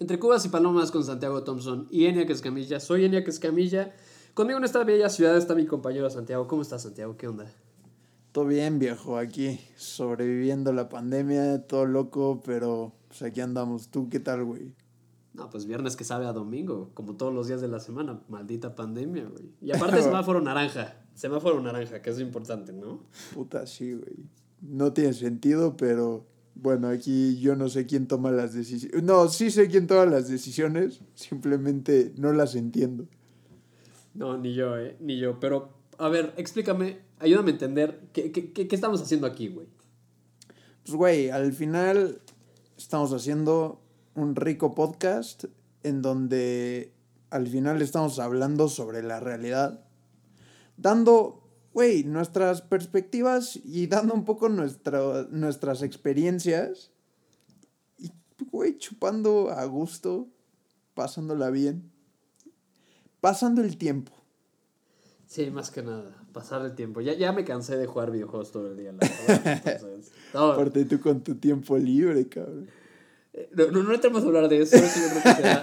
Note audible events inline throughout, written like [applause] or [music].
Entre Cubas y Palomas con Santiago Thompson y Enia Escamilla. Soy Enia Escamilla. Conmigo en esta bella ciudad está mi compañero Santiago. ¿Cómo estás, Santiago? ¿Qué onda? Todo bien, viejo, aquí sobreviviendo la pandemia, todo loco, pero pues aquí andamos. ¿Tú qué tal, güey? No, pues viernes que sabe a domingo, como todos los días de la semana. Maldita pandemia, güey. Y aparte [laughs] semáforo naranja. Semáforo naranja, que es importante, ¿no? Puta, sí, güey. No tiene sentido, pero bueno, aquí yo no sé quién toma las decisiones. No, sí sé quién toma las decisiones, simplemente no las entiendo. No, ni yo, eh, ni yo. Pero, a ver, explícame, ayúdame a entender, ¿qué, qué, qué estamos haciendo aquí, güey? Pues, güey, al final estamos haciendo un rico podcast en donde al final estamos hablando sobre la realidad, dando güey, nuestras perspectivas y dando un poco nuestra, nuestras experiencias. Y, güey, chupando a gusto, pasándola bien, pasando el tiempo. Sí, más que nada, pasar el tiempo. Ya, ya me cansé de jugar videojuegos todo el día, la [laughs] verdad. Aparte tú con tu tiempo libre, cabrón. Eh, no, no, no entremos a hablar de eso,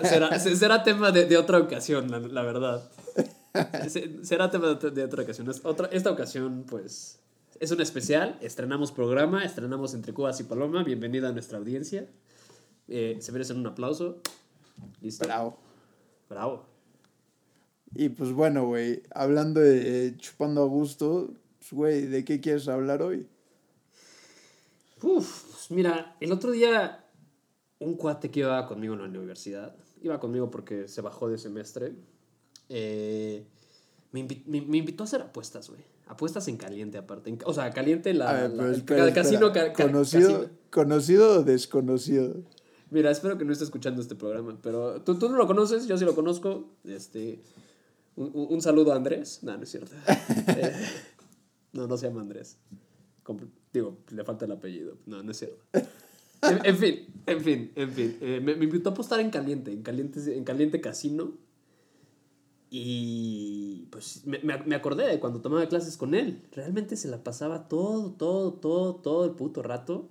será, será, tema de, de otra ocasión, la, la verdad. [laughs] Será tema de otra ocasión. Otra, esta ocasión, pues, es un especial. Estrenamos programa, estrenamos Entre Cubas y Paloma. Bienvenida a nuestra audiencia. Eh, se merecen un aplauso. Listo. Bravo. Bravo. Y pues bueno, güey, hablando de chupando a gusto, pues, güey, ¿de qué quieres hablar hoy? Uf, pues mira, el otro día un cuate que iba conmigo en la universidad, iba conmigo porque se bajó de semestre, eh, me, invitó a hacer apuestas, güey. Apuestas en caliente, aparte. o sea, caliente la. el casino. conocido, ¿Conocido o desconocido? Mira, espero que no esté escuchando este programa, pero tú, tú no lo conoces, yo sí lo conozco. Este, un, saludo a Andrés. No, no es cierto. [laughs] Eh, no, no se llama Andrés. digo, le falta el apellido. No, no es cierto. En, fin, en fin, en fin. Eh, me, me, invitó a apostar en caliente, en caliente, en caliente casino. Y pues me, me, acordé de cuando tomaba clases con él. Realmente se la pasaba todo, todo, todo, todo el puto rato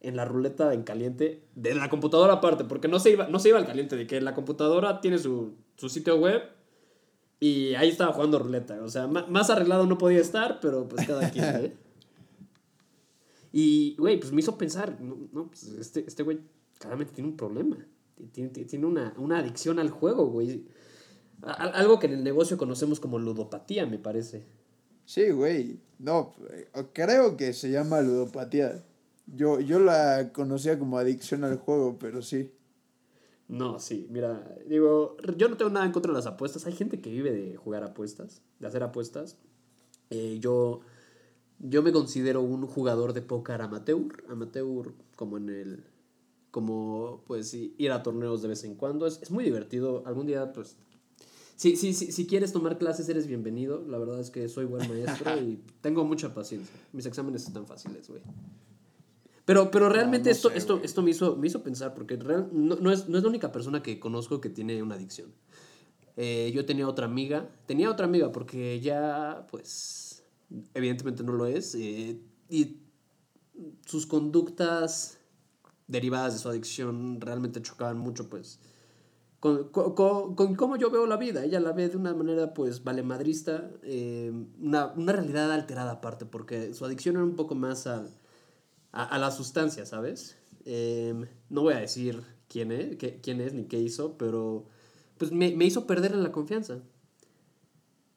en la ruleta en caliente de la computadora aparte, porque no se iba, no se iba al caliente, de que la computadora tiene su, su sitio web y ahí estaba jugando ruleta. O sea, más, arreglado no podía estar, pero pues cada [laughs] quien, ¿eh? Y, güey, pues me hizo pensar, no, pues este, este güey claramente tiene un problema. Tiene, tiene una, una adicción al juego, güey. Algo que en el negocio conocemos como ludopatía, me parece. Sí, güey. No, creo que se llama ludopatía. Yo, yo la conocía como adicción al juego, pero sí. No, sí, mira, digo, yo no tengo nada en contra de las apuestas. Hay gente que vive de jugar apuestas, de hacer apuestas. Eh, yo, yo me considero un jugador de póker amateur, amateur como en el, como pues ir a torneos de vez en cuando. Es, es muy divertido. Algún día pues si, si, si, si quieres tomar clases, eres bienvenido. La verdad es que soy buen maestro [laughs] y tengo mucha paciencia. Mis exámenes están fáciles, güey. Pero, pero realmente esto, esto, esto me hizo, me hizo pensar, porque real, no, no, es, no es la única persona que conozco que tiene una adicción. Eh, yo tenía otra amiga, tenía otra amiga porque ella, pues, evidentemente no lo es, eh, y sus conductas derivadas de su adicción realmente chocaban mucho, pues, con, con, con, cómo yo veo la vida. Ella la ve de una manera, pues, valemadrista, eh, una, una, realidad alterada aparte, porque su adicción era un poco más a, a, la sustancia, ¿sabes? Em, no voy a decir quién es, quién es ni qué hizo, pero pues me, me hizo perder la confianza.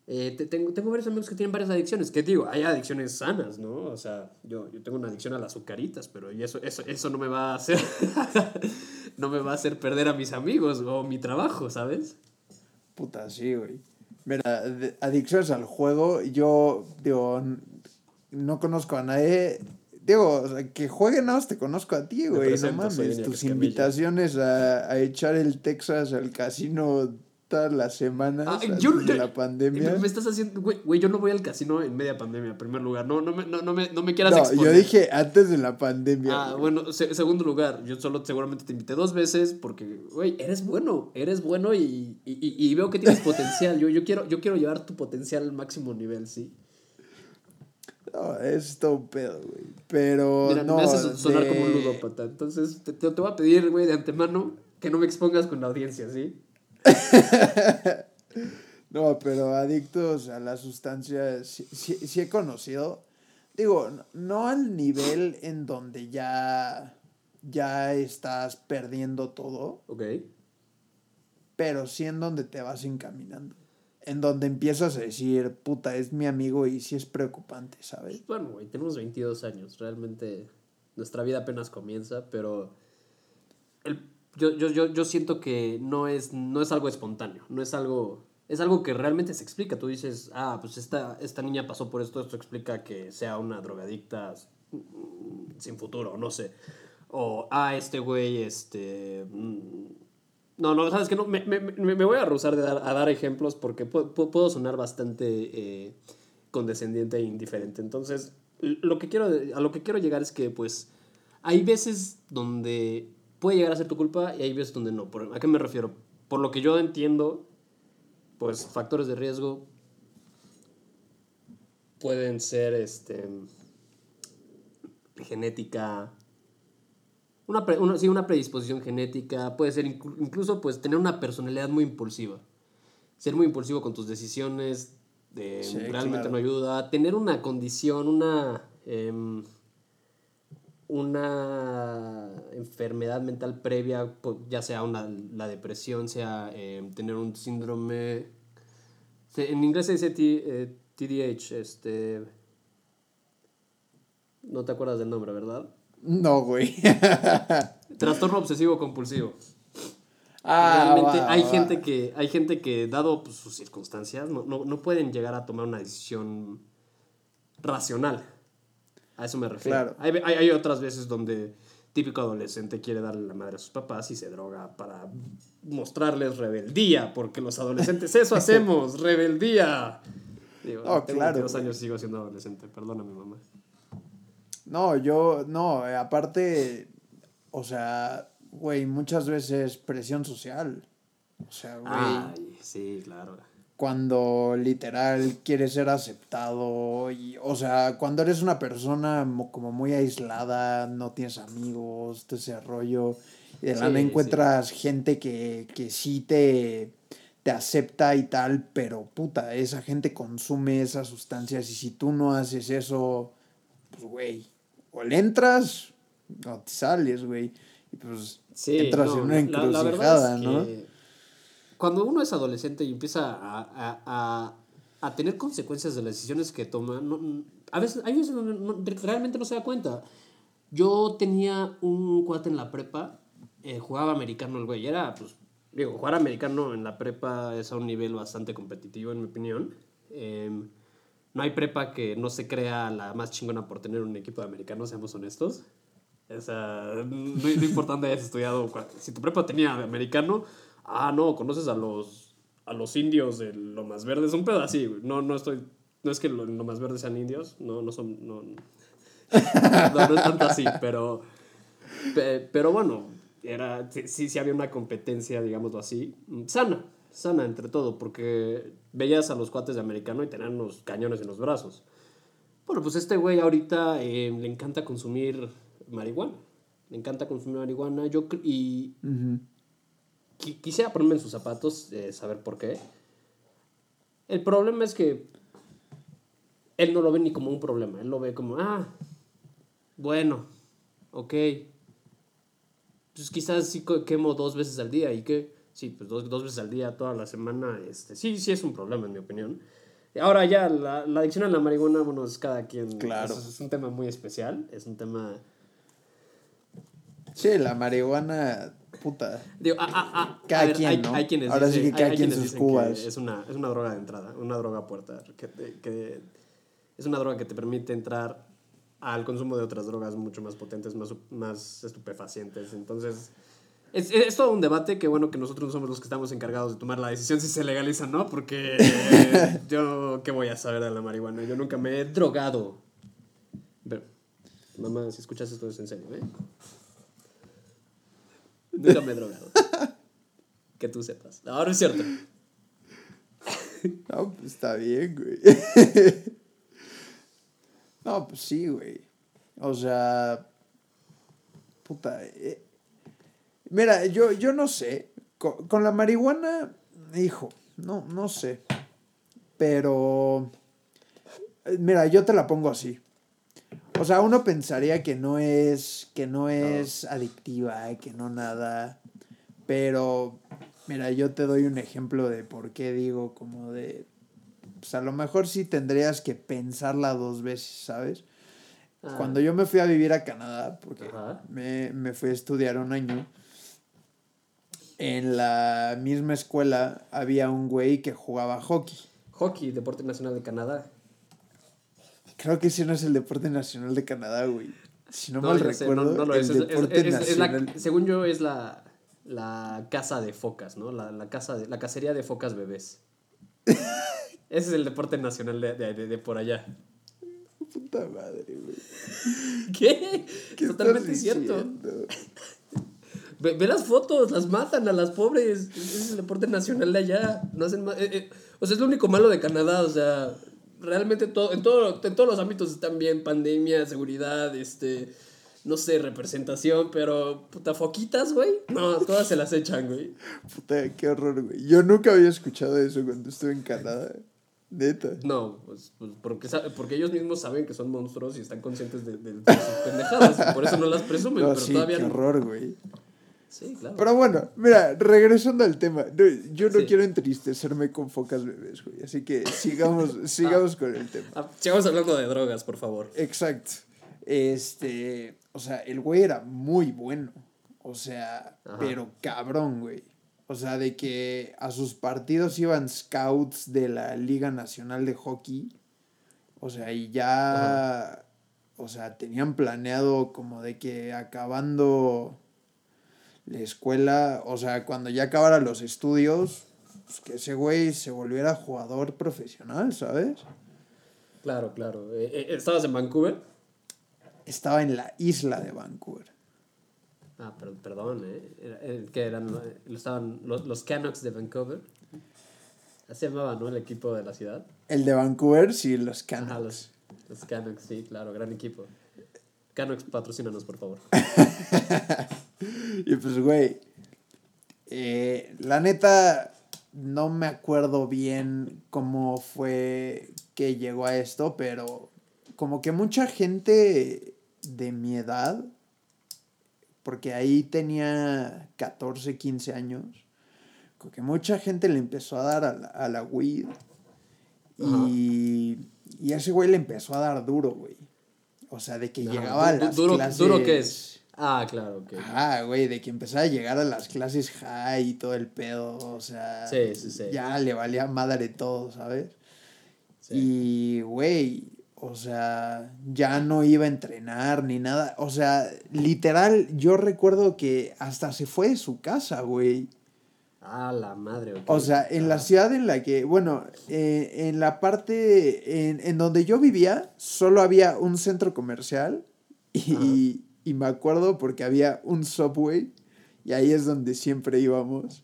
Eh, tengo, tengo varios amigos que tienen varias adicciones. Que digo, hay adicciones sanas, ¿no? O sea, yo, yo tengo una adicción a las azucaritas, pero y eso, eso, eso no me va a hacer. [laughs] no me va a hacer perder a mis amigos o mi trabajo, ¿sabes? Puta, sí, güey. Mira, adicciones al juego, yo, digo, no conozco a nadie. Digo, que jueguen nada más te conozco a ti, güey. No mames, tus invitaciones a, a echar el Texas al casino todas las semanas ah, de la pandemia. Me, estás haciendo, güey, yo no voy al casino en media pandemia, en primer lugar. No, no, me, no, no, me, no me quieras no, Yo dije antes de la pandemia. Ah, bueno, segundo lugar, yo solo seguramente te invité dos veces porque, güey, eres bueno, eres bueno y, y, y, veo que tienes potencial. Yo, yo, quiero, yo quiero llevar tu potencial al máximo nivel, sí. No, es todo un pedo, güey. Pero. Mira, no, me haces sonar como un ludópata. Entonces, te, te, te voy a pedir, güey, de antemano que no me expongas con la audiencia, ¿sí? [laughs] no, pero adictos a la sustancia sí, sí, he conocido. Digo, no al nivel en donde ya, ya estás perdiendo todo. Ok. Pero sí en donde te vas encaminando. En donde empiezas a decir, puta, es mi amigo y sí es preocupante, ¿sabes? Bueno, güey, tenemos 22 años. Realmente nuestra vida apenas comienza, pero el yo, yo, yo, yo siento que no es, no es algo espontáneo, no es algo, es algo que realmente se explica. Tú dices, ah, pues esta, esta niña pasó por esto, esto explica que sea una drogadicta sin futuro, no sé. O, ah, este güey, este... Mm, no, no, sabes que no, me, me, me, voy a rehusar de dar, a dar ejemplos porque puedo, puedo sonar bastante eh, condescendiente e indiferente. Entonces, lo que quiero, a lo que quiero llegar es que, pues, hay veces donde puede llegar a ser tu culpa y hay veces donde no. ¿A qué me refiero? Por lo que yo entiendo, pues factores de riesgo pueden ser este genética una, sí, una predisposición genética puede ser incluso pues tener una personalidad muy impulsiva ser muy impulsivo con tus decisiones de, realmente no ayuda tener una condición una em, una enfermedad mental previa, ya sea una, la depresión, sea eh, tener un síndrome, en inglés se dice TDH, eh, este, no te acuerdas del nombre, ¿verdad? No, güey. [laughs] Trastorno obsesivo compulsivo. Ah, Realmente hay, Gente que, hay gente que, dado pues, sus circunstancias, no, no pueden llegar a tomar una decisión racional. A eso me refiero. Hay, hay, otras veces donde típico adolescente quiere darle la madre a sus papás y se droga para mostrarles rebeldía, porque los adolescentes eso hacemos, [laughs] rebeldía. Digo, oh, tengo claro, dos años sigo siendo adolescente, perdóname mamá. No, yo, no, aparte, o sea, güey, muchas veces presión social. O sea, güey. Ay, sí, claro cuando literal quieres ser aceptado y o sea cuando eres una persona como muy aislada no tienes amigos todo ese rollo y de la encuentras gente que, que sí te te acepta y tal pero puta esa gente consume esas sustancias y si tú no haces eso pues güey o le entras o te sales güey y pues entras en una encrucijada ¿no? Cuando uno es adolescente y empieza a, tener consecuencias de las decisiones que toma, a veces, hay veces donde realmente no se da cuenta. Yo tenía un cuate en la prepa, eh, jugaba americano el güey, era, pues, digo, jugar americano en la prepa es a un nivel bastante competitivo, en mi opinión. Em, no hay prepa que no se crea la más chingona por tener un equipo de americanos, seamos honestos. O sea, no, no importa dónde hayas estudiado, si tu prepa tenía americano, ah, no, conoces a los, a los indios de más Verde, es un pedo así, No, no estoy, no es que los más Verdes sean indios, no, no son, no, [laughs] no, no es tanto así, pero, pero bueno, era, sí, sí había una competencia, digámoslo así, sana, sana entre todo, porque veías a los cuates de americano y tenían unos cañones en los brazos. Bueno, pues este güey ahorita eh, le encanta consumir marihuana. Le encanta consumir marihuana. Yo, y, quisiera ponerme en sus zapatos, eh, saber por qué. El problema es que él no lo ve ni como un problema, él lo ve como, ah, bueno, ok. Pues quizás sí quemo dos veces al día y que, sí, pues dos, dos, veces al día, toda la semana, este, sí, sí es un problema en mi opinión. Ahora ya, la, la adicción a la marihuana, bueno, es cada quien. Claro. es un tema muy especial, es un tema... Sí, la marihuana puta. Digo, ah, ah, ah, cada quien, ¿no? Hay, quienes Ahora sí que cada quien sus cubas. Es una, es una droga de entrada, una droga puerta. Que, que es una droga que te permite entrar al consumo de otras drogas mucho más potentes, más, más estupefacientes. Entonces, es, es, todo un debate que bueno que nosotros no somos los que estamos encargados de tomar la decisión si se legaliza o no, porque [laughs] yo, ¿qué voy a saber de la marihuana? Yo nunca me he drogado. Pero, mamá, si escuchas esto es en serio, ¿eh? Nunca me he drogado. que tú sepas. No, no es cierto. No, pues está bien, güey. No, pues sí, güey. O sea, puta. Eh, Mira, yo, yo no sé. Con, con la marihuana, hijo, no, no sé. Pero. eh, Mira, yo te la pongo así. O sea, uno pensaría que no es. que no es adictiva, que no nada. Pero. Mira, yo te doy un ejemplo de por qué digo como de. Pues a lo mejor sí tendrías que pensarla dos veces, ¿sabes? Ah, Cuando yo me fui a vivir a Canadá, porque me, me fui a estudiar un año, en la misma escuela había un güey que jugaba hockey. Hockey, deporte nacional de Canadá. Creo que ese no es el deporte nacional de Canadá, güey. Si no, mal ya sé, recuerdo, no, no lo el es. La- según yo, es la, la casa de focas, ¿no? La, la, casa de, la cacería de focas bebés. [laughs] Ese es el deporte nacional de, de- de- de por allá. Puta madre, güey. ¿Qué? ¿Qué Totalmente cierto. [laughs] Ve, ve las fotos, las matan a las pobres. Ese es el deporte nacional de allá. No hacen ma- eh, eh, o sea, es lo único malo de Canadá. O sea, realmente todo, en, todo, en todos los ámbitos están bien. Pandemia, seguridad, este... No sé, representación, pero... Puta, foquitas, güey. No, todas se las echan, güey. Puta, qué horror, güey. Yo nunca había escuchado eso cuando estuve en Canadá. Neta. No, pues, pues, porque, porque ellos mismos saben que son monstruos y están conscientes de, de- de sus pendejadas. por eso no las presumen, No, pero sí, todavía qué horror, güey. Sí, claro. Pero bueno, mira, regresando al tema. yo no Sí. quiero entristecerme con focas bebés, güey. Así que sigamos, [laughs] sigamos con el tema. Ah, sigamos hablando de drogas, por favor. Exacto. Este, o sea, el güey era muy bueno. O sea, Ajá. pero cabrón, güey. O sea, de que a sus partidos iban scouts de la Liga Nacional de Hockey. O sea, y ya, o sea, tenían planeado como de que acabando la escuela, o sea, cuando ya acabara los estudios, pues que ese güey se volviera jugador profesional, ¿sabes? Claro, claro. Eh, eh, ¿Estabas en Vancouver? Estaba en la isla de Vancouver. Ah, pero, perdón, ¿eh? Eh, ¿Qué eran? Eh, Estaban los, los Canucks de Vancouver. Así se llamaba, ¿no? El equipo de la ciudad. El de Vancouver, sí, los Canucks. Ajá, los, los Canucks, sí, claro, gran equipo. Canucks, patrocínanos, por favor. [laughs] Y pues, güey, eh, la neta, no me acuerdo bien cómo fue que llegó a esto, pero como que mucha gente de mi edad, porque ahí tenía 14, 15 años, como que mucha gente le empezó a dar a la, a la weed. Y, y ese güey le empezó a dar duro, güey. O sea, de que llegaba a du- las duro, clases... ¿Duro qué es? Ah, claro, ok. Ajá, güey, de que empezaba a llegar a las clases high y todo el pedo, o sea, Sí, sí, sí. ya le valía madre todo, ¿sabes? Sí. Y, güey, o sea, ya no iba a entrenar ni nada, o sea, literal, yo recuerdo que hasta se fue de su casa, güey. Ah, la madre, ok. O sea, en la Ah, ciudad en la que, bueno, eh, en la parte, en, en donde yo vivía, solo había un centro comercial y, y me acuerdo porque había un subway y ahí es donde siempre íbamos.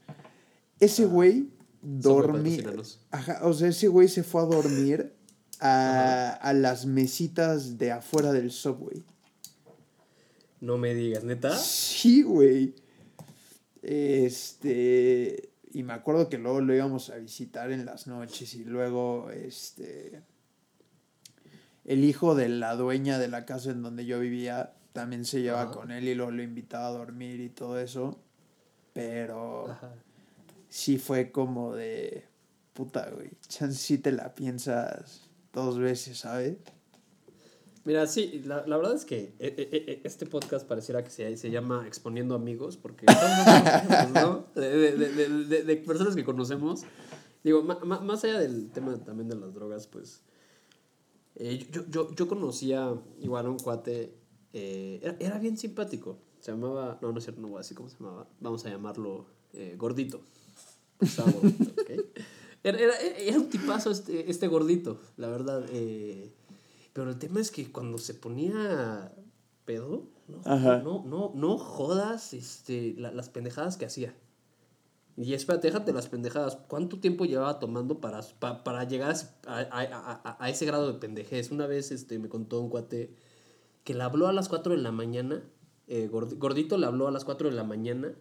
Ese güey dormía, ajá, o sea, ese güey se fue a dormir a, a las mesitas de afuera del subway. No me digas, ¿neta? Sí, güey. Este. Y me acuerdo que luego lo íbamos a visitar en las noches y luego, este. El hijo de la dueña de la casa en donde yo vivía también se llevaba Ajá. con él y luego lo invitaba a dormir y todo eso. Pero Ajá. sí fue como de. Puta, güey. Chance sí te la piensas dos veces, ¿sabes? Mira, sí, la, la verdad es que eh, eh, eh, este podcast pareciera que se, se llama Exponiendo Amigos, porque ¿no? De, de- de- de- de personas que conocemos. Digo, más allá del tema también de las drogas, pues. eh, yo, yo, yo conocía igual a un cuate. Eh, era, era bien simpático. Se llamaba. No, no es cierto, no voy a decir cómo se llamaba. Vamos a llamarlo eh, Gordito. Estaba gordito, ¿ok? [laughs] Era, era, era un tipazo este, este gordito, la verdad. eh, pero el tema es que cuando se ponía pedo, no, no, no, no jodas este, la- las pendejadas que hacía. Y espérate, déjate las pendejadas. ¿Cuánto tiempo llevaba tomando para, pa- para llegar a, ese- a, a- a- a ese grado de pendejez? Una vez este, me contó un cuate que le habló a las 4 de la mañana. eh, Gordi- Gordito le habló a las 4 de la mañana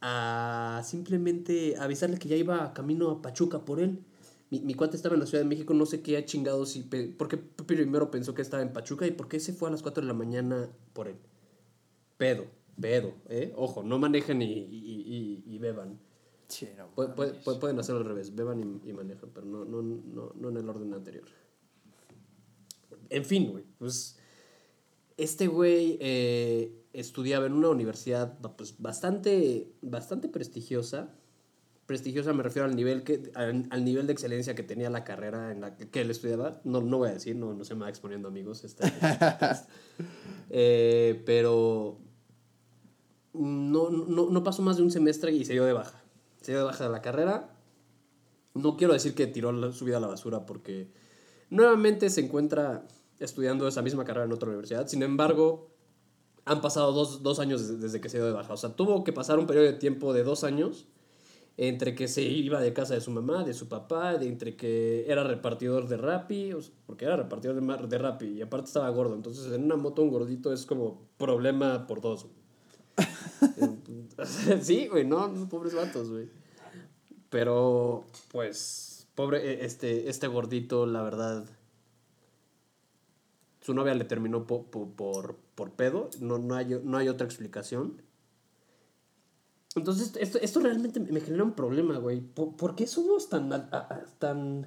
a simplemente avisarle que ya iba camino a Pachuca por él. Mi, mi cuate estaba en la Ciudad de México, no sé qué chingados, y pe- por qué primero pensó que estaba en Pachuca y por qué se fue a las 4 de la mañana por él. Pedo, pedo, ¿eh? Ojo, no manejen y, y, y- y beban. Sí, no Pu- pueden hacerlo al revés, beban y, y manejan, pero no, no, no, no en el orden anterior. En fin, güey, pues este güey eh, estudiaba en una universidad pues, bastante, bastante prestigiosa. Prestigiosa me refiero al nivel, que, al, al nivel de excelencia que tenía la carrera en la que, que él estudiaba. No, no voy a decir, no, no se me va exponiendo amigos. Este, este podcast. [laughs] Eh, pero no, no, no pasó más de un semestre y se dio de baja. Se dio de baja de la carrera. No quiero decir que tiró la- su vida a la basura porque nuevamente se encuentra estudiando esa misma carrera en otra universidad. Sin embargo, han pasado dos, dos años desde, que se dio de baja. O sea, tuvo que pasar un periodo de tiempo de dos años entre que se iba de casa de su mamá, de su papá, de entre que era repartidor de Rappi, porque era repartidor de, de Rappi y aparte estaba gordo. Entonces, en una moto un gordito es como problema por dos. [laughs] sí, güey, no, pobres vatos, güey. Pero, pues, pobre, eh, este, este gordito, la verdad, su novia le terminó po- po- por, por pedo, no, no, hay, no hay otra explicación. Entonces, esto, esto realmente me genera un problema, güey. ¿Por, por qué somos tan, tan,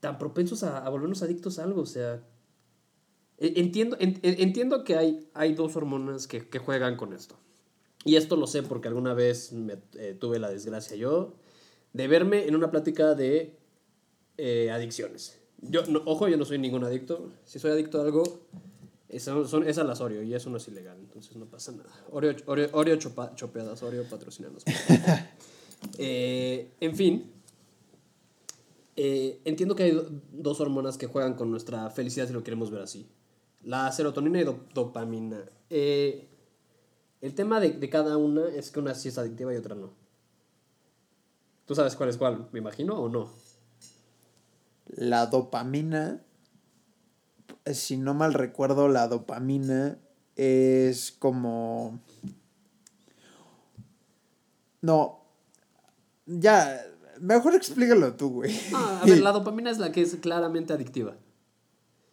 tan propensos a, a volvernos adictos a algo? O sea, e- entiendo, en- en- entiendo que hay, hay dos hormonas que, que juegan con esto. Y esto lo sé porque alguna vez me, eh, tuve la desgracia yo de verme en una plática de eh, adicciones. Yo, no- ojo, yo no soy ningún adicto. Si soy adicto a algo, es, son, es al Oreo y eso no es ilegal, entonces no pasa nada. Oreo, Oreo, Oreo chopa- chopeadas, Oreo patrocinanos. [laughs] Eh, en fin, eh, entiendo que hay do- dos hormonas que juegan con nuestra felicidad si lo queremos ver así. La serotonina y do- dopamina. Eh, el tema de, de cada una es que una sí es adictiva y otra no. ¿Tú sabes cuál es cuál, me imagino, o no? La dopamina, si no mal recuerdo, la dopamina es como... No, ya, mejor explícalo tú, güey. Ah, a ver, la [laughs] dopamina es la que es claramente adictiva.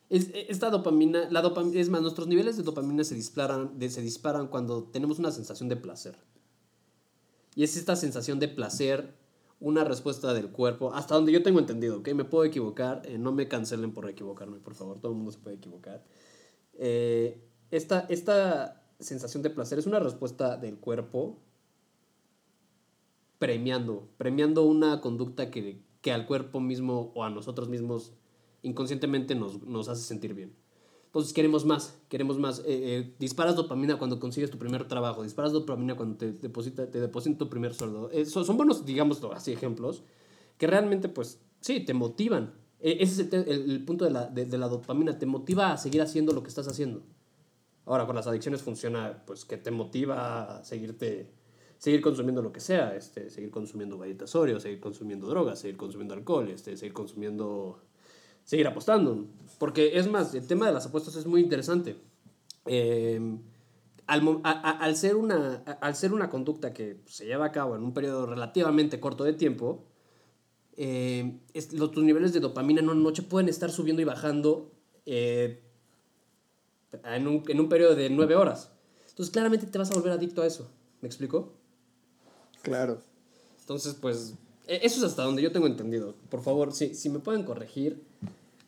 Es, esta dopamina, la dopamina, es más, nuestros niveles de dopamina se disparan, de- se disparan cuando tenemos una sensación de placer. Y es esta sensación de placer una respuesta del cuerpo, hasta donde yo tengo entendido, ¿ok? Me puedo equivocar, eh, no me cancelen por equivocarme, por favor, todo el mundo se puede equivocar. Eh, esta, esta sensación de placer es una respuesta del cuerpo premiando, premiando una conducta que, que al cuerpo mismo o a nosotros mismos inconscientemente nos, nos hace sentir bien. Entonces queremos más, queremos más. Eh, eh, disparas dopamina cuando consigues tu primer trabajo, disparas dopamina cuando te deposita, te depositan tu primer sueldo. Eh, son, son buenos, digamos, así ejemplos, que realmente, pues, sí, te motivan. Eh, ese es el, el- el punto de la, de, de la dopamina, te motiva a seguir haciendo lo que estás haciendo. Ahora, con las adicciones funciona, pues, que te motiva a seguirte, seguir consumiendo lo que sea, este, seguir consumiendo galletas Oreo, seguir consumiendo drogas, seguir consumiendo alcohol, este, seguir consumiendo, seguir apostando. Porque, es más, el tema de las apuestas es muy interesante. Eh, al, a- a- al ser una, a- al ser una conducta que se lleva a cabo en un periodo relativamente corto de tiempo, eh, es- los, tus niveles de dopamina en una noche pueden estar subiendo y bajando eh, en, un, en un periodo de nueve horas. Entonces, claramente te vas a volver adicto a eso. ¿Me explico? Claro. Entonces, pues, eso es hasta donde yo tengo entendido. Por favor, si, si me pueden corregir,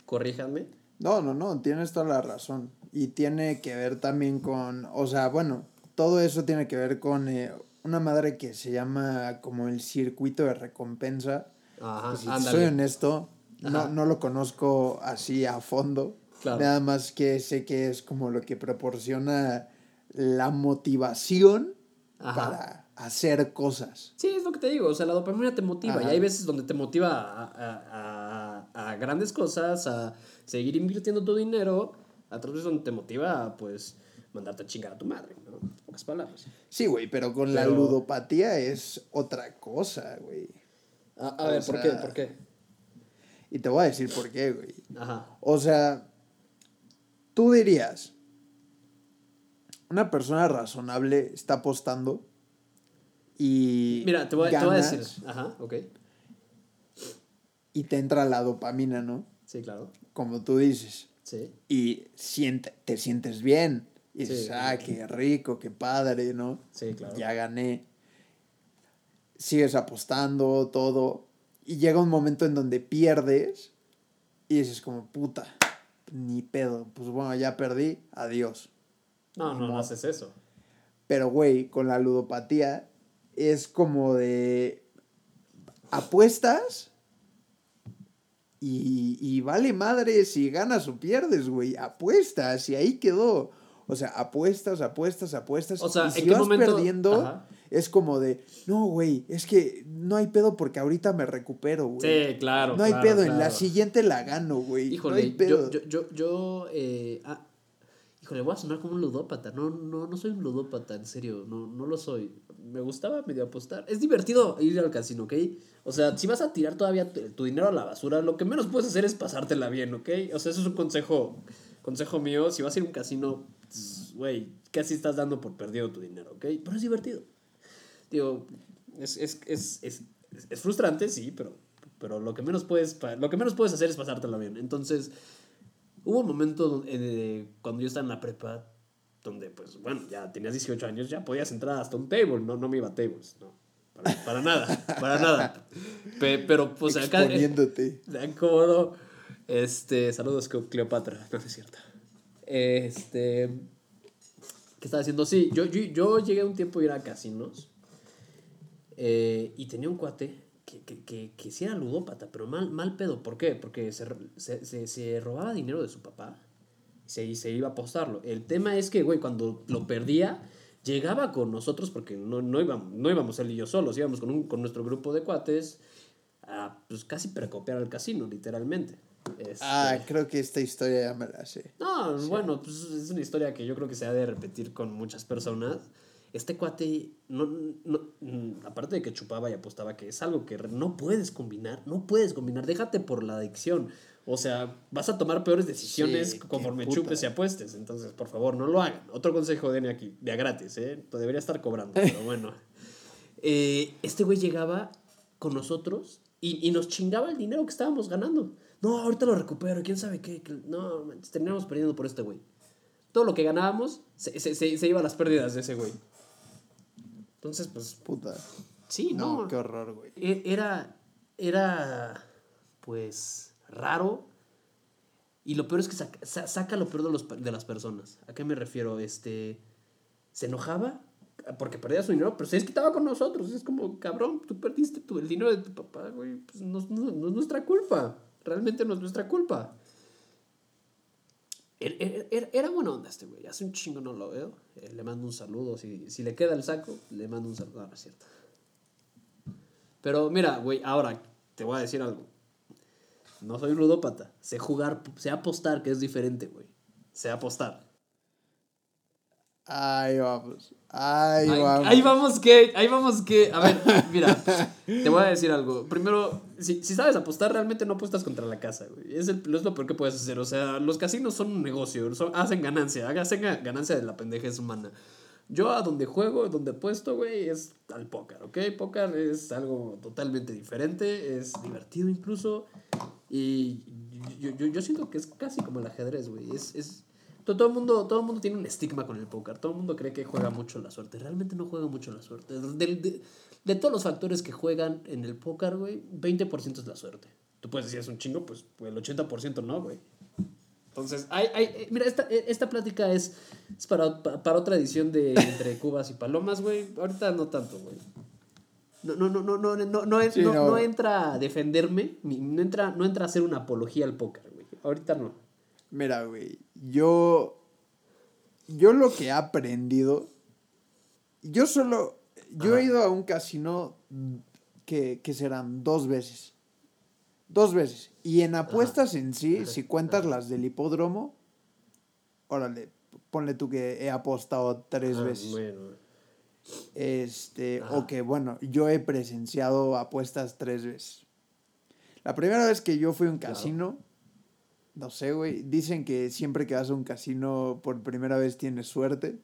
corríjanme. No, no, no, tienes toda la razón. Y tiene que ver también con, o sea, bueno, todo eso tiene que ver con eh, una madre que se llama como el circuito de recompensa. Ajá, que si soy honesto, no, no lo conozco así a fondo. Claro. Nada más que sé que es como lo que proporciona la motivación Ajá. para hacer cosas. Sí, es lo que te digo. O sea, la dopamina te motiva. Y hay veces donde te motiva a, a- a- a grandes cosas, a seguir invirtiendo tu dinero. A otras veces donde te motiva a, pues, mandarte a chingar a tu madre, ¿no? Pocas palabras. Sí, güey, pero con la ludopatía es otra cosa, güey. A, ver, ¿por qué? ¿Por qué? Y te voy a decir por qué, güey. Ajá. O sea, tú dirías, una persona razonable está apostando y. Mira, te voy, te voy a ganas decir. Ajá, ok. Y te entra la dopamina, ¿no? Sí, claro. Como tú dices. Sí. Y siente, te sientes bien. Y dices, Sí. ah, qué rico, qué padre, ¿no? Sí, claro. Ya gané. Sigues apostando, todo. Y llega un momento en donde pierdes. Y dices, como, puta, ni pedo. Pues bueno, ya perdí, adiós. No, no, no No. haces eso. Pero, güey, con la ludopatía es como de apuestas y, y vale madre si ganas o pierdes, güey. Apuestas y ahí quedó. O sea, apuestas, apuestas, apuestas. O sea, y si ¿en qué vas momento? perdiendo, Ajá. es como de, no, güey, es que no hay pedo porque ahorita me recupero, güey. Sí, claro. no hay claro, pedo, en la siguiente la gano, güey. Híjole, no hay pedo. yo, yo, yo, yo, eh, ah, híjole, voy a sonar como un ludópata. No, no, no soy un ludópata, en serio, no, no lo soy. Me gustaba medio apostar. Es divertido ir al casino, ¿ok? O sea, si vas a tirar todavía tu, dinero a la basura, lo que menos puedes hacer es pasártela bien, ¿ok? O sea, eso es un consejo, consejo mío. Si vas a ir a un casino, tss, güey, casi estás dando por perdido tu dinero, ¿ok? Pero es divertido. Digo, es, es, es, es, es frustrante, sí, pero, pero lo, que menos puedes, lo que menos puedes hacer es pasártela bien. Entonces, hubo un momento cuando yo estaba en la prepa, donde, pues, bueno, ya tenías 18 años, ya podías entrar hasta un table, no, no me iba a tables, no. Para, para nada, para nada. Pe- pero, pues, acá... Exponiéndote. Tan cómodo. Este, saludos, Cleo- Cleopatra. No, es cierto. Este. ¿Qué estaba haciendo? Sí, yo, yo, yo llegué un tiempo a ir a casinos. eh, y tenía un cuate que, que, que, que sí era ludópata, pero mal, mal pedo. ¿Por qué? Porque se, se, se, se robaba dinero de su papá se, se iba a apostarlo. El tema es que, güey, cuando lo perdía, llegaba con nosotros, porque no, no, íbamos, no íbamos él y yo solos, íbamos con, un, con nuestro grupo de cuates a pues, casi precopiar al casino, literalmente. Este, Ah, creo que esta historia ya me la sé. no, bueno, pues es una historia que yo creo que se ha de repetir con muchas personas. Este cuate, no, no, mm, aparte de que chupaba y apostaba, que es algo que no puedes combinar, no puedes combinar, déjate por la adicción. O sea, vas a tomar peores decisiones Sí, conforme chupes y apuestes. Entonces, por favor, no lo hagan. Otro consejo de aquí, de a gratis, ¿eh? Lo debería estar cobrando, pero [laughs] bueno. Eh, este güey llegaba con nosotros y, y nos chingaba el dinero que estábamos ganando. No, ahorita lo recupero, quién sabe qué. No, terminamos perdiendo por este güey. Todo lo que ganábamos se, se, se, se iba a las pérdidas de ese güey. Entonces, pues, Puta. sí, No, no. qué horror, güey. E- Era, era, pues, raro. Y lo peor es que saca, sa- saca lo peor de, los, de las personas. ¿A qué me refiero? Este, se enojaba porque perdía su dinero, pero se desquitaba con nosotros. Es como, cabrón, tú perdiste tu, el dinero de tu papá, güey. Pues no, es nuestra culpa. Realmente no es nuestra culpa. Era, era, era buena onda este güey. Hace un chingo no lo veo. Eh, le mando un saludo. Si, si le queda el saco, le mando un saludo. No, no es cierto. Pero mira, güey, ahora te voy a decir algo. No soy ludópata. Sé jugar, sé apostar, que es diferente, güey. Sé apostar. Ahí vamos. Ahí Ahí, vamos. ahí vamos que, ahí vamos que, a ver, mira, te voy a decir algo. Primero, si, si sabes apostar, realmente no apuestas contra la casa, güey. Es, el- es lo peor que puedes hacer. O sea, los casinos son un negocio, son- hacen ganancia, hacen ga- ganancia de la pendejez humana. Yo a donde juego, donde apuesto, güey, es al póker, ¿ok? Póker es algo totalmente diferente, es divertido incluso. Y yo, yo, yo siento que es casi como el ajedrez, güey. Es, es, todo, el mundo, todo mundo tiene un estigma con el póker. Todo el mundo cree que juega mucho la suerte. Realmente no juega mucho la suerte. De, de- de todos los factores que juegan en el póker, güey, 20% es la suerte. Tú puedes decir es un chingo, pues el 80% no, güey. Entonces, hay, hay, eh, mira, esta, eh, esta plática es, es para, pa- para otra edición de Entre Cubas y Palomas, güey. Ahorita no tanto, güey. No, no, no, no, no, no, no, Sí, no, no. no entra a defenderme, no entra, no entra a hacer una apología al póker, güey. Ahorita no. Mira, güey, yo. Yo lo que he aprendido. Yo solo. Yo Ajá. he ido a un casino que, que serán dos veces. Dos veces. Y en apuestas en sí, Ajá. si cuentas las del hipódromo, órale, ponle tú que he apostado tres Ah, veces. Bueno, Este, Ajá. o que bueno, yo he presenciado apuestas tres veces. La primera vez que yo fui a un Claro. casino, no sé, güey, dicen que siempre que vas a un casino por primera vez tienes suerte.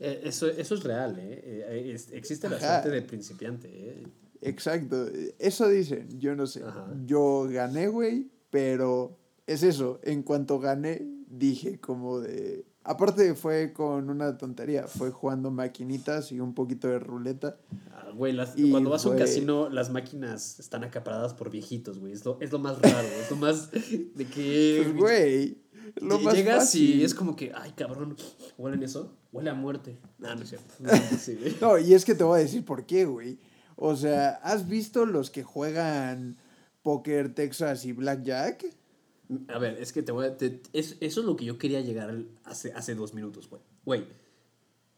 Eh, eso, eso es real, ¿eh? Eh, es- existe la Ajá. suerte de principiante, ¿eh? Exacto, eso dicen, yo no sé. Ajá. Yo gané, güey, pero es eso, en cuanto gané, dije como de... Aparte fue con una tontería, fue jugando maquinitas y un poquito de ruleta. Ah, Güey, las- Y cuando vas a un casino, las máquinas están acaparadas por viejitos, güey. Es lo, es lo más raro, es lo más de que... Pues, güey, lo más Llegas fácil. y es como que, ay, cabrón, ¿huelen eso? Huele a muerte. Ah, no es cierto. [laughs] No, sí. No, y es que te voy a decir por qué, güey. O sea, ¿has visto los que juegan Poker Texas y Blackjack? A ver, es que te voy a... te- es- eso es lo que yo quería llegar hace, hace dos minutos, güey. Güey,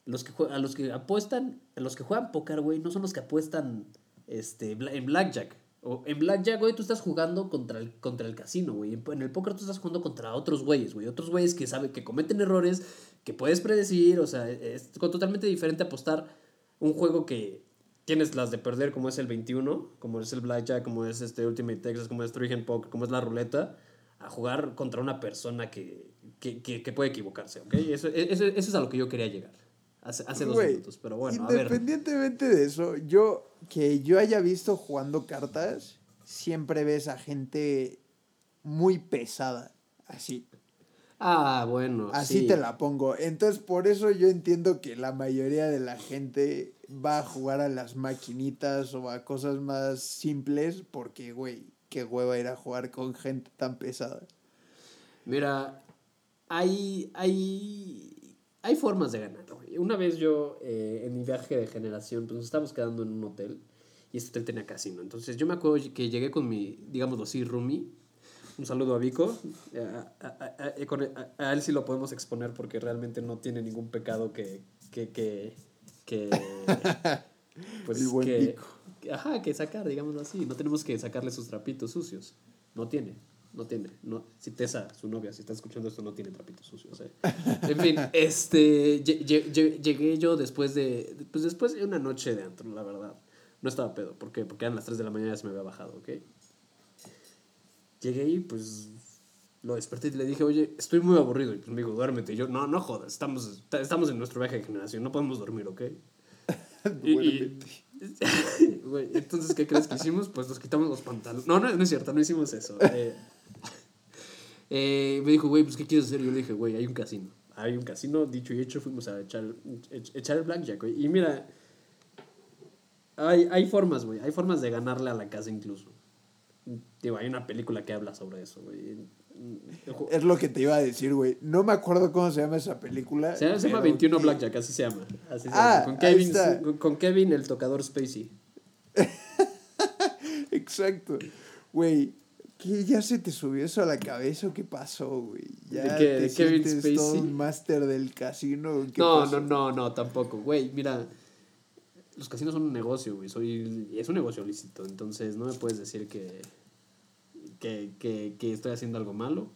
los que a los que apuestan, a los que juegan póker, güey, no son los que apuestan este, en blackjack. O en blackjack, güey, tú estás jugando contra el, contra el casino, güey. En, el póker tú estás jugando contra otros güeyes, güey. Otros güeyes que saben que cometen errores, que puedes predecir, o sea, es totalmente diferente apostar un juego que tienes las de perder, como es el 21, como es el blackjack, como es este Ultimate Texas, como es Hand Poker, como es la ruleta, a jugar contra una persona que, que, que, que puede equivocarse, ¿ok? Eso, eso, eso es a lo que yo quería llegar hace, hace dos minutos, pero bueno, a ver. Independientemente de eso, yo que yo haya visto jugando cartas, siempre ves a gente muy pesada, así. Ah, bueno, Así sí. te la pongo. Entonces, por eso yo entiendo que la mayoría de la gente va a jugar a las maquinitas o a cosas más simples porque, güey, qué hueva ir a jugar con gente tan pesada. Mira, hay, hay, hay formas de ganar. Una vez yo, eh, en mi viaje de generación, pues nos estábamos quedando en un hotel y este hotel tenía casino. Entonces yo me acuerdo que llegué con mi, digámoslo así, roomie. Un saludo a Vico. Eh, A, a- él sí lo podemos exponer porque realmente no tiene ningún pecado que... que, que, que [laughs] pues El buen que, Vico. Ajá, que sacar, digámoslo así. No tenemos que sacarle sus trapitos sucios. No tiene, no tiene. No, si Tessa, su novia, si está escuchando esto, no tiene trapitos sucios. eh. En fin, [laughs] este, lle- lle- lle- llegué yo después de, pues después de una noche de antro, la verdad. No estaba pedo, ¿por qué? Porque eran las 3 de la mañana y se me había bajado, ¿ok? Llegué y pues lo desperté y le dije, oye, estoy muy aburrido. Y pues me dijo, duérmete. Y yo, no, no jodas, estamos, estamos en nuestro viaje de generación, no podemos dormir, ¿ok? [laughs] Y- y-. [laughs] Entonces, ¿qué crees que hicimos? Pues nos quitamos los pantalones. No, no, no es cierto, no hicimos eso. Eh, eh, me dijo, güey, pues, ¿qué quieres hacer? Yo le dije, güey, hay un casino. Hay un casino, dicho y hecho, fuimos a echar, ech- echar el blackjack, güey. Y mira, hay, hay formas, güey, hay formas de ganarle a la casa incluso. Digo, hay una película que habla sobre eso, güey. Es lo que te iba a decir, güey. No me acuerdo cómo se llama esa película. Se llama, se llama pero 21 que- Blackjack, así se llama. Así se Ah, llama. Con Kevin, con- Kevin, el tocador Spacey. [laughs] Exacto. Güey, ¿qué ya se te subió eso a la cabeza o qué pasó, güey? ¿Ya ¿De qué? ¿De Kevin sientes todo Spacey? un máster del casino? qué No, pasó? no, no, no, tampoco. Güey, mira, los casinos son un negocio, güey. Soy, es un negocio lícito, entonces no me puedes decir que, que, que, que estoy haciendo algo malo.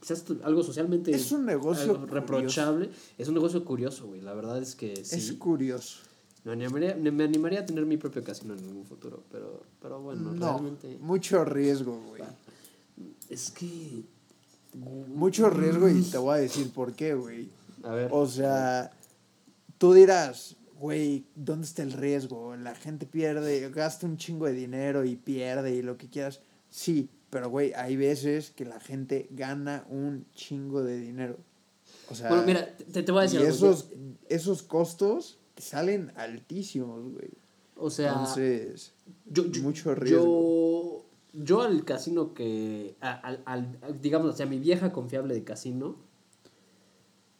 Quizás algo socialmente Es un negocio reprochable. Es un negocio curioso, güey. La verdad es que sí. Es curioso. Me animaría, me animaría a tener mi propio casino en algún futuro, pero, pero bueno, no, realmente... mucho riesgo, güey. Es que... Mucho riesgo y te voy a decir por qué, güey. A ver. O sea, tú dirás, güey, ¿dónde está el riesgo? La gente pierde, gasta un chingo de dinero y pierde y lo que quieras. Sí, pero güey, hay veces que la gente gana un chingo de dinero. O sea, bueno, mira, te, te voy a decir y algo. esos, esos costos te salen altísimos, güey. O sea... Entonces, yo, yo- mucho riesgo. Yo, yo al casino que, al, al- al- digamos, o sea, mi vieja confiable de casino,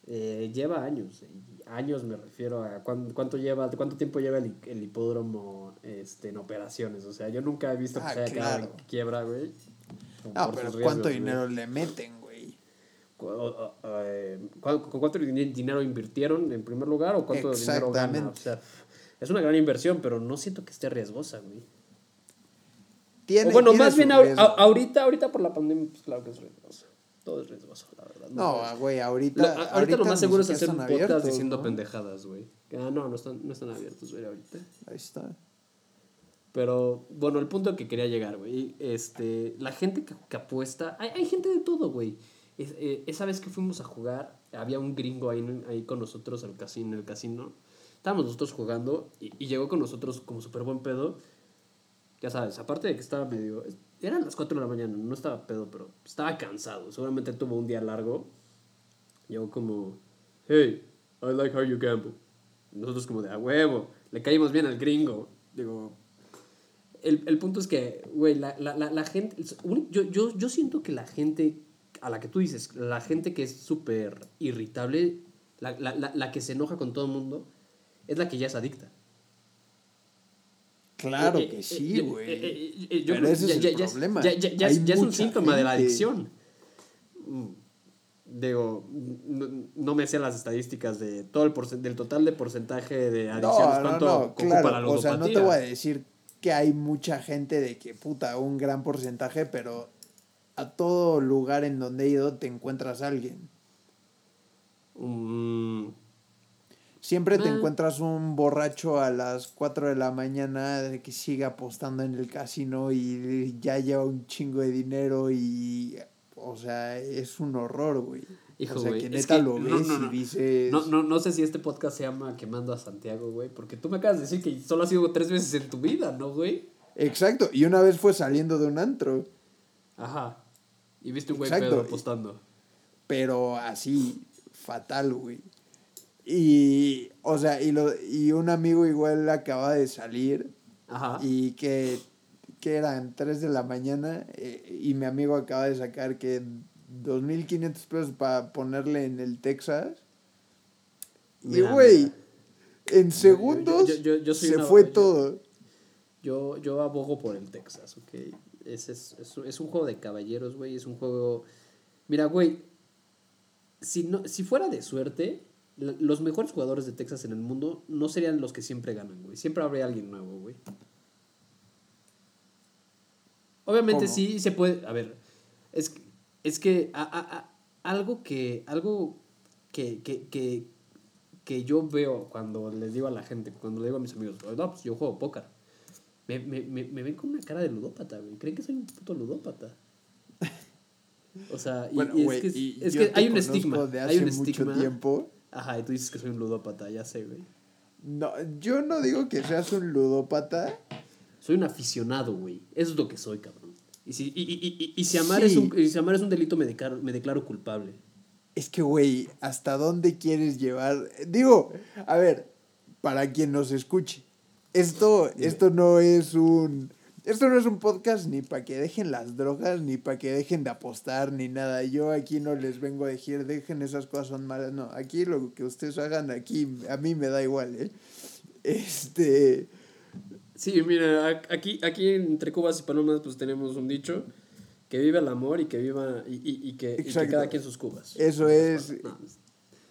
eh, lleva años. Años me refiero a cuán- cuánto lleva, cuánto tiempo lleva el, el hipódromo este, en operaciones. O sea, yo nunca he visto que Ah, se haya quedado en quiebra, güey. Ah, pero sus ¿cuánto riesgos, güey. dinero le meten, güey? Cu- eh, ¿cu- ¿Con cuánto din- dinero invirtieron en primer lugar o cuánto dinero gana? Exactamente. O sea, es una gran inversión, pero no siento que esté riesgosa, güey. Tiene, o bueno, tiene más bien riesgo. ahorita, ahorita por la pandemia, pues claro que es riesgoso. Todo es riesgoso, la verdad. No, puedes- güey, ahorita. Lo- a- ahorita, lo más seguro es hacer podcast abiertos, diciendo ¿no? pendejadas, güey. Ah, no, no están, no están abiertos, güey, ahorita. Ahí está. Pero bueno, el punto que quería llegar, güey, este, la gente que, que apuesta, hay, hay gente de todo, güey. Es- eh, esa vez que fuimos a jugar, había un gringo ahí, ahí con nosotros al casino, en el casino. Estábamos nosotros jugando y, y llegó con nosotros como súper buen pedo. Ya sabes, aparte de que estaba medio... Eran las 4 de la mañana, no estaba pedo, pero estaba cansado. Seguramente tuvo un día largo. Llegó como, hey, I like how you gamble. Nosotros como de, a huevo, le caímos bien al gringo. Digo, el, el punto es que, güey, la, la, la, la gente, yo, yo, yo siento que la gente, a la que tú dices, la gente que es súper irritable, la, la, la, la que se enoja con todo el mundo, es la que ya es adicta. Claro Eh, que eh, sí, eh, güey. eh, yo Pero creo- ese es ya- el ya- problema. Ya, es un síntoma de la adicción. Mm, Digo, no, no me sé las estadísticas de todo el del total de porcentaje de adicciones. No, no, ¿Cuánto ocupa la. O sea, no te ludopatía? voy a decir que hay mucha gente de que, puta, un gran porcentaje, pero a todo lugar en donde he ido te encuentras a alguien. Mm, Siempre te Ah. encuentras un borracho a las 4 de la mañana que sigue apostando en el casino y ya lleva un chingo de dinero y... O sea, es un horror, güey. Hijo, o sea, que neta lo no, ves no, no. y dices... no, no, no sé si este podcast se llama Quemando a Santiago, güey. Porque tú me acabas de decir que solo has ido tres veces en tu vida, ¿no, güey? Exacto, y una vez fue saliendo de un antro, Ajá. Y viste un güey pedo apostando. pero así, fatal, güey. Y, o sea, y, lo, y un amigo igual acaba de salir Ajá. y que, que eran 3 de la mañana eh, y mi amigo acaba de sacar que 2.500 pesos para ponerle en el Texas. Y, güey, en segundos yo- yo- yo soy se una- fue todo. Yo, yo abogo por el Texas, ¿ok? Es, es, es, es un juego de caballeros, güey. Es un juego... Mira, güey. Si, no, si fuera de suerte, los mejores jugadores de Texas en el mundo no serían los que siempre ganan, güey. Siempre habría alguien nuevo, güey. Obviamente ¿Cómo? sí se puede... A ver, es, que- es que a- a- a- algo que... Algo que, que, que, que yo veo cuando les digo a la gente, cuando le digo a mis amigos, no, pues yo juego póker. Me, me, me, me ven con una cara de ludópata, güey. Creen que soy un puto ludópata. O sea, y, Bueno, y güey, es que, y es yo que te hay un estigma. de hay un mucho estigma. tiempo. Ajá, y tú dices que soy un ludópata, ya sé, güey. No, yo no digo que seas un ludópata. Soy un aficionado, güey. Eso es lo que soy, cabrón. Y si, y, y, y, y si, amar, Sí. es un, y si amar es un delito, me declaro, me declaro culpable. Es que, güey, ¿hasta dónde quieres llevar? Digo, a ver, para quien nos escuche, esto, esto no es un. Esto no es un podcast ni para que dejen las drogas, ni para que dejen de apostar, ni nada. Yo aquí no les vengo a decir, dejen esas cosas son malas. No, aquí lo que ustedes hagan, aquí a mí me da igual, ¿eh? Este. Sí, mira, aquí, aquí entre Cubas y Palomas pues tenemos un dicho, que viva el amor y que viva, y, y, y que, y que cada quien sus cubas. Eso es. No,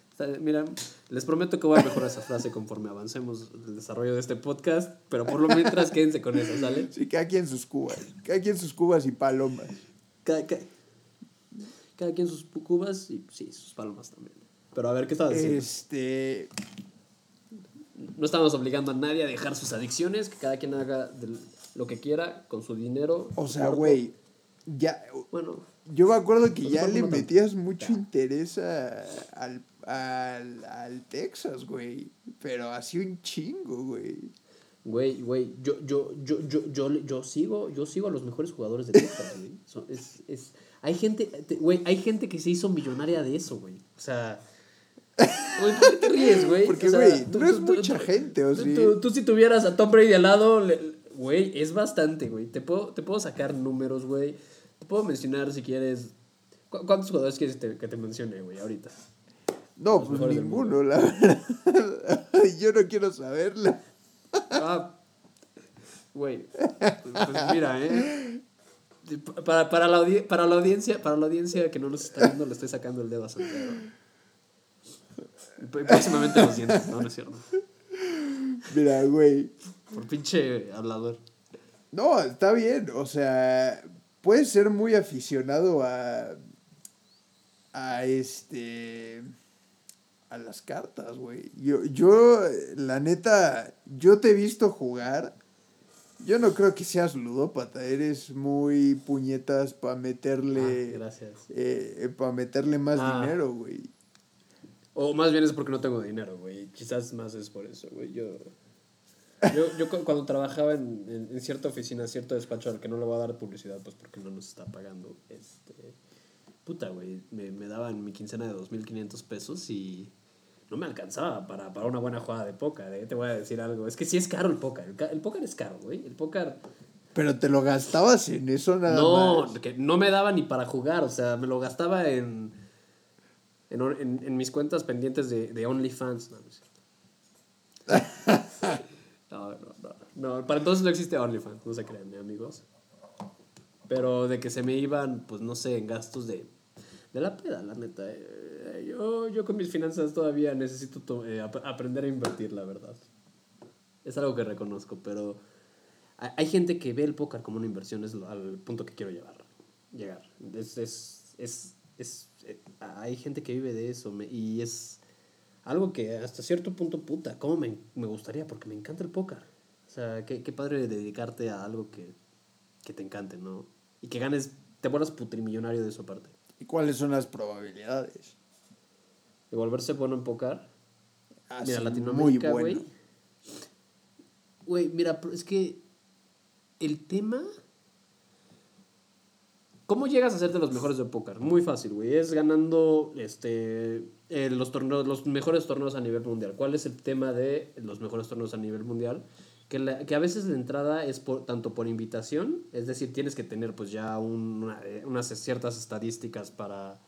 está- mira, les prometo que voy a mejorar esa frase conforme avancemos el desarrollo de este podcast, pero por lo mientras quédense con eso, ¿sale? Sí, cada quien sus cubas. Cada quien sus cubas y palomas. Cada, cada, cada quien sus cubas y sí, sus palomas también. Pero a ver, ¿qué estabas diciendo? Este. No estamos obligando a nadie a dejar sus adicciones, que cada quien haga lo que quiera con su dinero. O sea, güey, ya. Bueno, Yo me acuerdo que Pues ya le metías mucho interés a- al, al, al Texas, güey. Pero así un chingo, güey. Güey, güey, yo, yo, yo, yo, yo, yo sigo, yo sigo a los mejores jugadores de Texas, güey. Es, es, hay gente, te- güey, hay gente que se hizo millonaria de eso, güey. O sea, güey, ¿por qué te ríes, güey? [laughs] Porque, O sea, güey, tú- no es tú- tú- mucha tú- gente, ¿o tú- sí? Tú, tú si tuvieras a Tom Brady al lado, güey, es bastante, güey. Te puedo, te puedo sacar números, güey. Te puedo mencionar si quieres. ¿Cu- ¿Cuántos jugadores quieres te- que te mencione, güey, ahorita? No, Los pues ninguno, la verdad. [laughs] Yo no quiero saberla. Ah, güey. Pues mira, ¿eh? Para, para, la para, la audiencia, para la audiencia que no nos está viendo, le estoy sacando el dedo a Santiago. Próximamente los dientes, no, no es cierto. Mira, güey. Por pinche hablador. No, está bien. O sea, puedes ser muy aficionado a. a este. a las cartas, güey. Yo, yo, la neta, yo te he visto jugar. Yo no creo que seas ludópata. Eres muy puñetas para meterle. Ah, gracias. para meterle más Ah. dinero, güey. O más bien es porque no tengo dinero, güey. Quizás más es por eso, güey. Yo, yo, yo cu- cuando trabajaba en, en, en cierta oficina, cierto despacho al que no le voy a dar publicidad, pues porque no nos está pagando, este... Puta, güey, me, me daban mi quincena de 2.500 pesos y no me alcanzaba para, para una buena jugada de póker, ¿eh? Te voy a decir algo. Es que sí es caro el póker. El, el póker es caro, güey. El póker... Pero te lo gastabas en eso nada No, más. que no me daba ni para jugar, o sea, me lo gastaba en, en, en- en mis cuentas pendientes de, de OnlyFans. No, [laughs] no, no, no, no, para entonces no existe OnlyFans, no se crean, ¿eh, amigos. Pero de que se me iban, pues no sé, en gastos de, de la peda, la neta. eh, yo, yo con mis finanzas todavía necesito to- eh, ap- aprender a invertir, la verdad. Es algo que reconozco, pero hay hay gente que ve el póker como una inversión, es al punto que quiero llevar, llegar. Es, es, es, es- eh, hay gente que vive de eso me- y es algo que hasta cierto punto, puta, ¿cómo me, me gustaría? Porque me encanta el póker. O sea, qué, qué padre dedicarte a algo que, que te encante, ¿no? Y que ganes, te vuelvas putrimillonario de eso aparte. ¿Y cuáles son las probabilidades? De volverse bueno en póker. Ah, Mira, sí, Latinoamérica, muy güey. bueno. Güey, mira, es que el tema... ¿Cómo llegas a ser de los mejores de póker? Muy fácil, güey. Es ganando este, eh, los, torneos, los mejores torneos a nivel mundial. ¿Cuál es el tema de los mejores torneos a nivel mundial? Que, la- que a veces la entrada es por, tanto por invitación, es decir, tienes que tener pues ya un- eh, unas ciertas estadísticas para,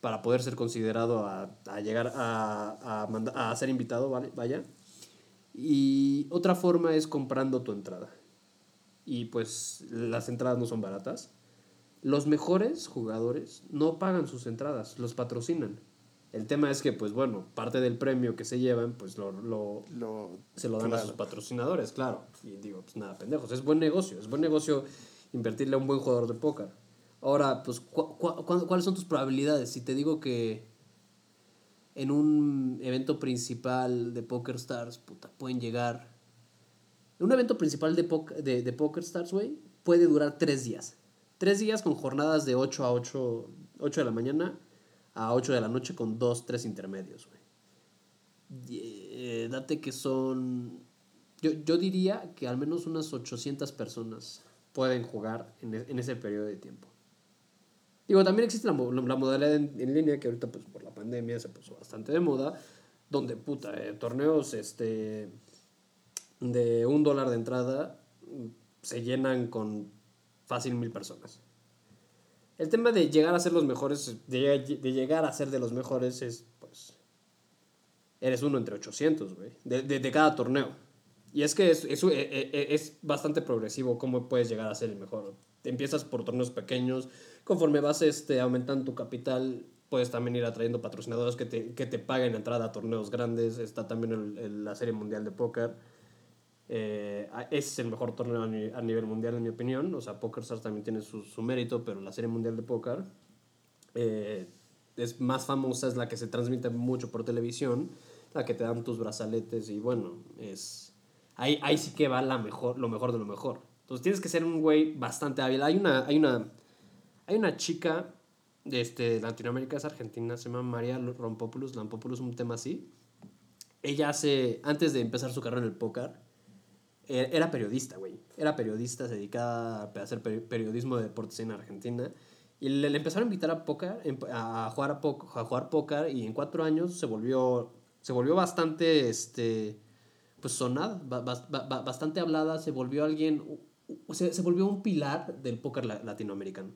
para poder ser considerado a, a llegar a, a, manda- a ser invitado, ¿vale? Vaya. Y otra forma es comprando tu entrada. Y pues las entradas no son baratas. Los mejores jugadores no pagan sus entradas, los patrocinan. El tema es que, pues bueno, parte del premio que se llevan, pues lo, lo- Lo, se lo dan a sus patrocinadores, claro. Y digo, pues nada, pendejos. Es buen negocio, es buen negocio invertirle a un buen jugador de póker. Ahora, pues, cu- cu- cu- ¿cuáles son tus probabilidades? Si te digo que en un evento principal de Poker Stars, puta, pueden llegar. Un evento principal de, poc- de, de Poker Stars, güey, puede durar tres días. Tres días con jornadas de 8 a 8, 8 de la mañana a 8 de la noche con dos, tres intermedios, güey. Eh, date que son. Yo, yo diría que al menos unas 800 personas pueden jugar en, e- en ese periodo de tiempo. Digo, también existe la, la modalidad en, en línea que ahorita, pues por la pandemia, se puso bastante de moda. Donde, puta, eh, torneos este, de un dólar de entrada mm, se llenan con fácil mil personas. El tema de llegar a ser los mejores, de, lleg- de llegar a ser de los mejores es, pues, eres uno entre 800, güey, de, de, cada torneo. Y es que es, es, eh, eh, es bastante progresivo cómo puedes llegar a ser el mejor. Empiezas por torneos pequeños, conforme vas este, aumentando tu capital, puedes también ir atrayendo patrocinadores que te, que te paguen entrada a torneos grandes. Está también el- la Serie Mundial de Póker. Eh, es el mejor torneo a, ni- a nivel mundial, en mi opinión. O sea, PokerStars también tiene su, mérito, pero la Serie Mundial de Póker eh, es más famosa, es la que se transmite mucho por televisión, la que te dan tus brazaletes y bueno, es ahí, ahí sí que va la mejor, lo mejor de lo mejor. Entonces tienes que ser un güey bastante hábil. Hay una, hay una, hay una chica de este, Latinoamérica, es argentina, se llama María Rompopoulos, Lampopoulos, un tema así. Ella hace, antes de empezar su carrera en el póker, era periodista, güey. Era periodista, se dedicaba a hacer peri- periodismo de deportes en Argentina. Y le, empezaron a invitar a póker, em- a jugar a, póker y en cuatro años se volvió, se volvió bastante, este, pues sonada, ba- bas- ba- ba- bastante hablada, se volvió alguien, se, volvió un pilar del póker la- latinoamericano.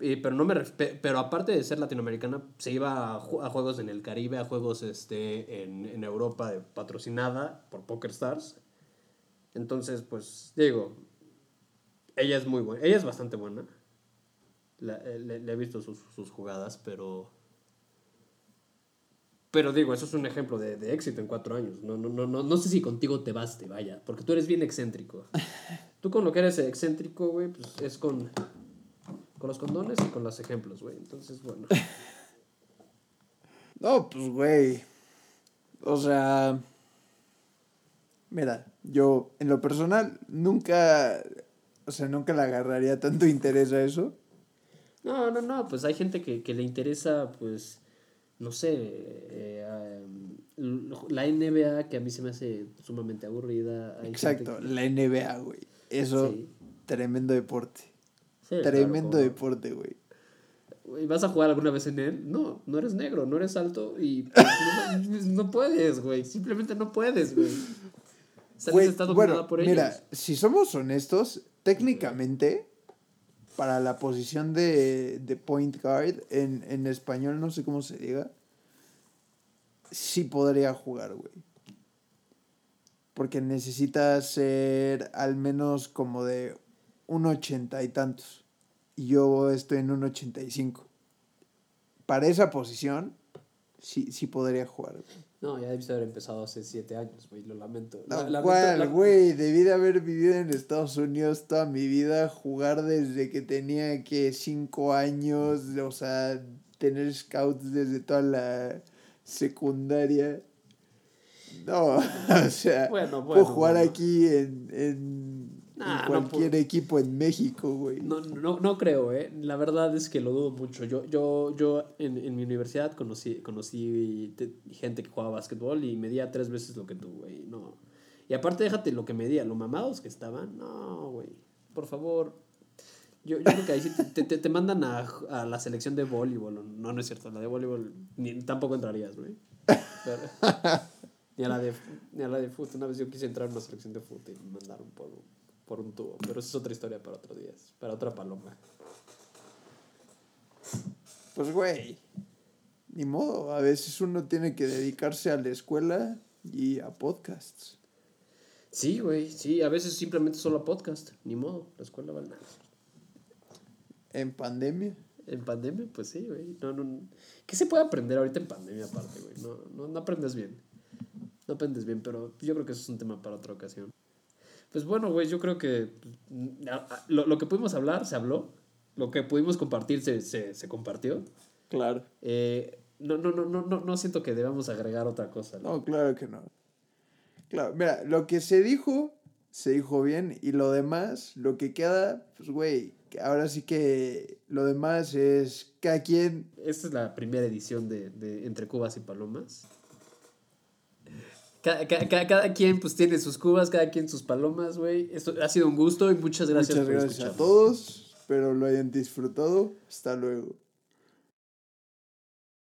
Eh, pero no me pero aparte de ser latinoamericana se iba a, ju- a juegos en el Caribe a juegos este en, Europa patrocinada por Poker Stars entonces pues digo ella es muy buena ella es bastante buena La- eh, le, le he visto sus, sus jugadas pero pero digo eso es un ejemplo de, de éxito en cuatro años no, no, no, no, no sé si contigo te baste vaya porque tú eres bien excéntrico [laughs] tú con lo que eres excéntrico güey pues es con con los condones y con los ejemplos, güey. Entonces, bueno. [laughs] No, pues, güey. O sea. Mira, yo en lo personal nunca. O sea, nunca le agarraría tanto interés a eso. No, no, no, pues hay gente que, que le interesa, pues, no sé, eh, um, la NBA que a mí se me hace sumamente aburrida. Exacto, la NBA, güey. Eso, tremendo deporte. tremendo deporte, güey. ¿Vas a jugar alguna vez en él? No, no eres negro, no eres alto y pues, no, puedes, güey. Simplemente no puedes, güey. Bueno, mira, si somos honestos, técnicamente, para la posición de, de point guard, en, en, español no sé cómo se diga, sí podría jugar, güey. Porque necesita ser al menos como de un ochenta y tantos. Y yo estoy en un ochenta y cinco. Para esa posición, sí, sí podría jugar, güey. No, ya debiste haber empezado hace siete años, güey, lo lamento. No, ¿cuál, güey? Debí de haber vivido en Estados Unidos toda mi vida, jugar desde que tenía que cinco años, o sea, tener scouts desde toda la secundaria. No, [laughs] o sea, puedo jugar aquí en, en cualquier equipo en México, güey. No, no, no creo, ¿eh? La verdad es que lo dudo mucho. Yo, yo, yo en, en mi universidad conocí, conocí gente que jugaba básquetbol y medía tres veces lo que tú, güey. No. Y aparte, déjate lo que medía, lo mamados que estaban. No, güey. Por favor. Yo, yo creo que ahí sí te, te, te mandan a, a, la selección de voleibol. No, no es cierto. La de voleibol ni, tampoco entrarías, güey. [laughs] ni a la de, ni a la de fútbol. Una vez yo quise entrar a una selección de fútbol y me mandaron por por un tubo. Pero eso es otra historia para otro día, para otra paloma. Pues, güey, ni modo. A veces uno tiene que dedicarse a la escuela y a podcasts. Sí, güey, sí, a veces simplemente solo a podcast. Ni modo, la escuela vale nada. ¿En pandemia? En pandemia, pues sí, güey. No, no, ¿Qué se puede aprender ahorita en pandemia aparte, güey? No, no, no aprendes bien. No aprendes bien, pero yo creo que eso es un tema para otra ocasión. Pues bueno, güey, yo creo que mm, lo, lo, que pudimos hablar se habló. Lo que pudimos compartir se, se, se compartió. Claro. Eh, no, no, no, no, no, no siento que debamos agregar otra cosa. ¿no? claro que no. Claro, mira, lo que se dijo, se dijo bien. Y lo demás, lo que queda, pues, güey, ahora sí que lo demás es cada quien. Esta es la primera edición de, de Entre Cubas y Palomas. Cada, cada, quien pues tiene sus cubas, cada quien sus palomas, güey. Esto ha sido un gusto y muchas gracias muchas gracias a todos. Espero lo hayan disfrutado. Hasta luego.